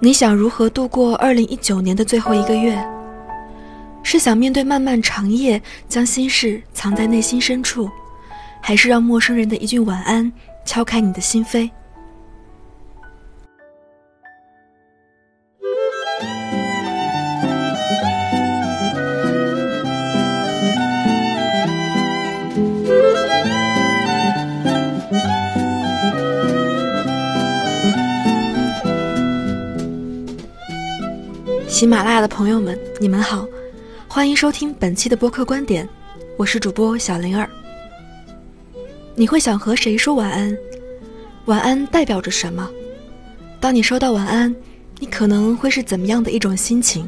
你想如何度过二零一九年的最后一个月？是想面对漫漫长夜，将心事藏在内心深处，还是让陌生人的一句晚安敲开你的心扉？喜马拉雅的朋友们，你们好，欢迎收听本期的播客观点，我是主播小灵儿。你会想和谁说晚安？晚安代表着什么？当你收到晚安，你可能会是怎么样的一种心情？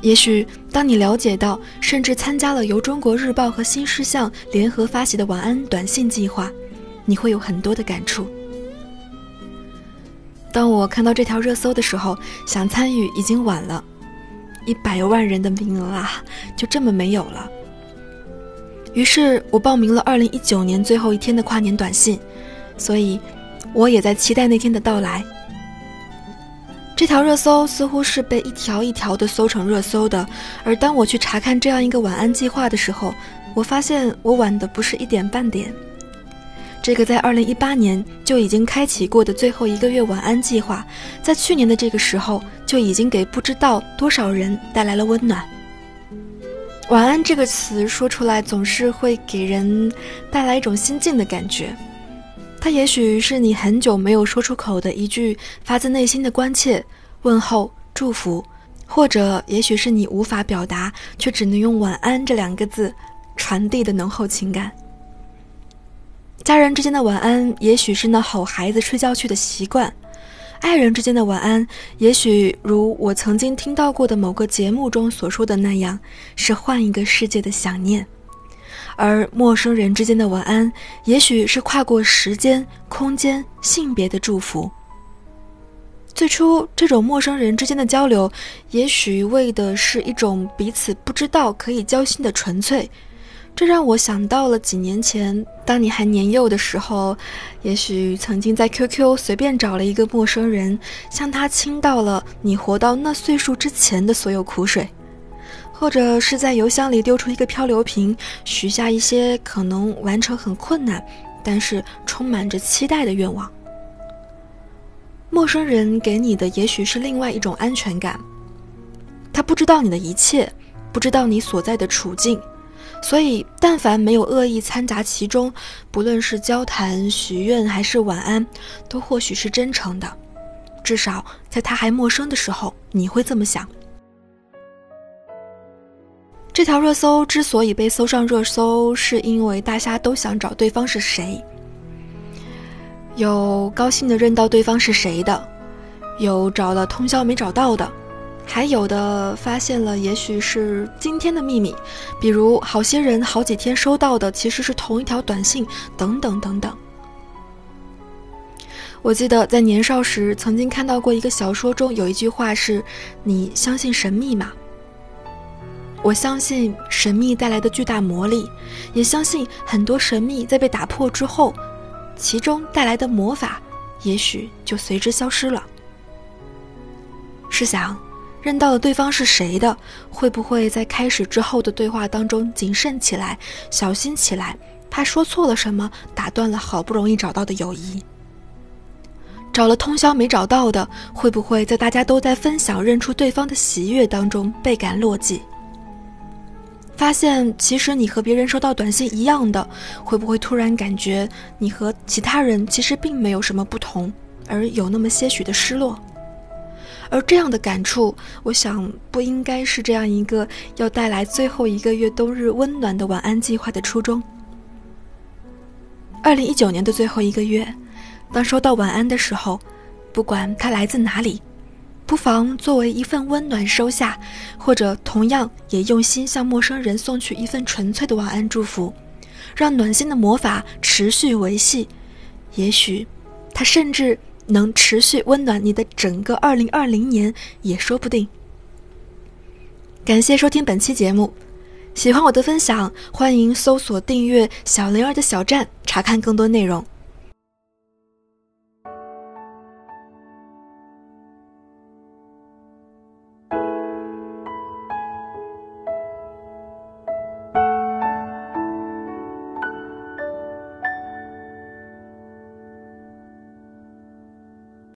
也许当你了解到，甚至参加了由中国日报和新事项联合发起的晚安短信计划，你会有很多的感触。当我看到这条热搜的时候，想参与已经晚了，一百万人的名额啊，就这么没有了。于是我报名了二零一九年最后一天的跨年短信，所以我也在期待那天的到来。这条热搜似乎是被一条一条的搜成热搜的，而当我去查看这样一个晚安计划的时候，我发现我晚的不是一点半点。这个在二零一八年就已经开启过的最后一个月晚安计划，在去年的这个时候就已经给不知道多少人带来了温暖。晚安这个词说出来总是会给人带来一种心境的感觉，它也许是你很久没有说出口的一句发自内心的关切、问候、祝福，或者也许是你无法表达却只能用晚安这两个字传递的浓厚情感。家人之间的晚安，也许是那吼孩子睡觉去的习惯；爱人之间的晚安，也许如我曾经听到过的某个节目中所说的那样，是换一个世界的想念；而陌生人之间的晚安，也许是跨过时间、空间、性别的祝福。最初，这种陌生人之间的交流，也许为的是一种彼此不知道可以交心的纯粹。这让我想到了几年前，当你还年幼的时候，也许曾经在 QQ 随便找了一个陌生人，向他倾倒了你活到那岁数之前的所有苦水，或者是在邮箱里丢出一个漂流瓶，许下一些可能完成很困难，但是充满着期待的愿望。陌生人给你的也许是另外一种安全感，他不知道你的一切，不知道你所在的处境。所以，但凡没有恶意掺杂其中，不论是交谈、许愿还是晚安，都或许是真诚的。至少在他还陌生的时候，你会这么想。这条热搜之所以被搜上热搜，是因为大家都想找对方是谁。有高兴的认到对方是谁的，有找了通宵没找到的。还有的发现了，也许是今天的秘密，比如好些人好几天收到的其实是同一条短信，等等等等。我记得在年少时曾经看到过一个小说中有一句话是：“你相信神秘吗？”我相信神秘带来的巨大魔力，也相信很多神秘在被打破之后，其中带来的魔法也许就随之消失了。试想。认到了对方是谁的，会不会在开始之后的对话当中谨慎起来、小心起来，怕说错了什么，打断了好不容易找到的友谊？找了通宵没找到的，会不会在大家都在分享认出对方的喜悦当中倍感落寂？发现其实你和别人收到短信一样的，会不会突然感觉你和其他人其实并没有什么不同，而有那么些许的失落？而这样的感触，我想不应该是这样一个要带来最后一个月冬日温暖的晚安计划的初衷。二零一九年的最后一个月，当收到晚安的时候，不管它来自哪里，不妨作为一份温暖收下，或者同样也用心向陌生人送去一份纯粹的晚安祝福，让暖心的魔法持续维系。也许，它甚至。能持续温暖你的整个二零二零年也说不定。感谢收听本期节目，喜欢我的分享，欢迎搜索订阅小灵儿的小站，查看更多内容。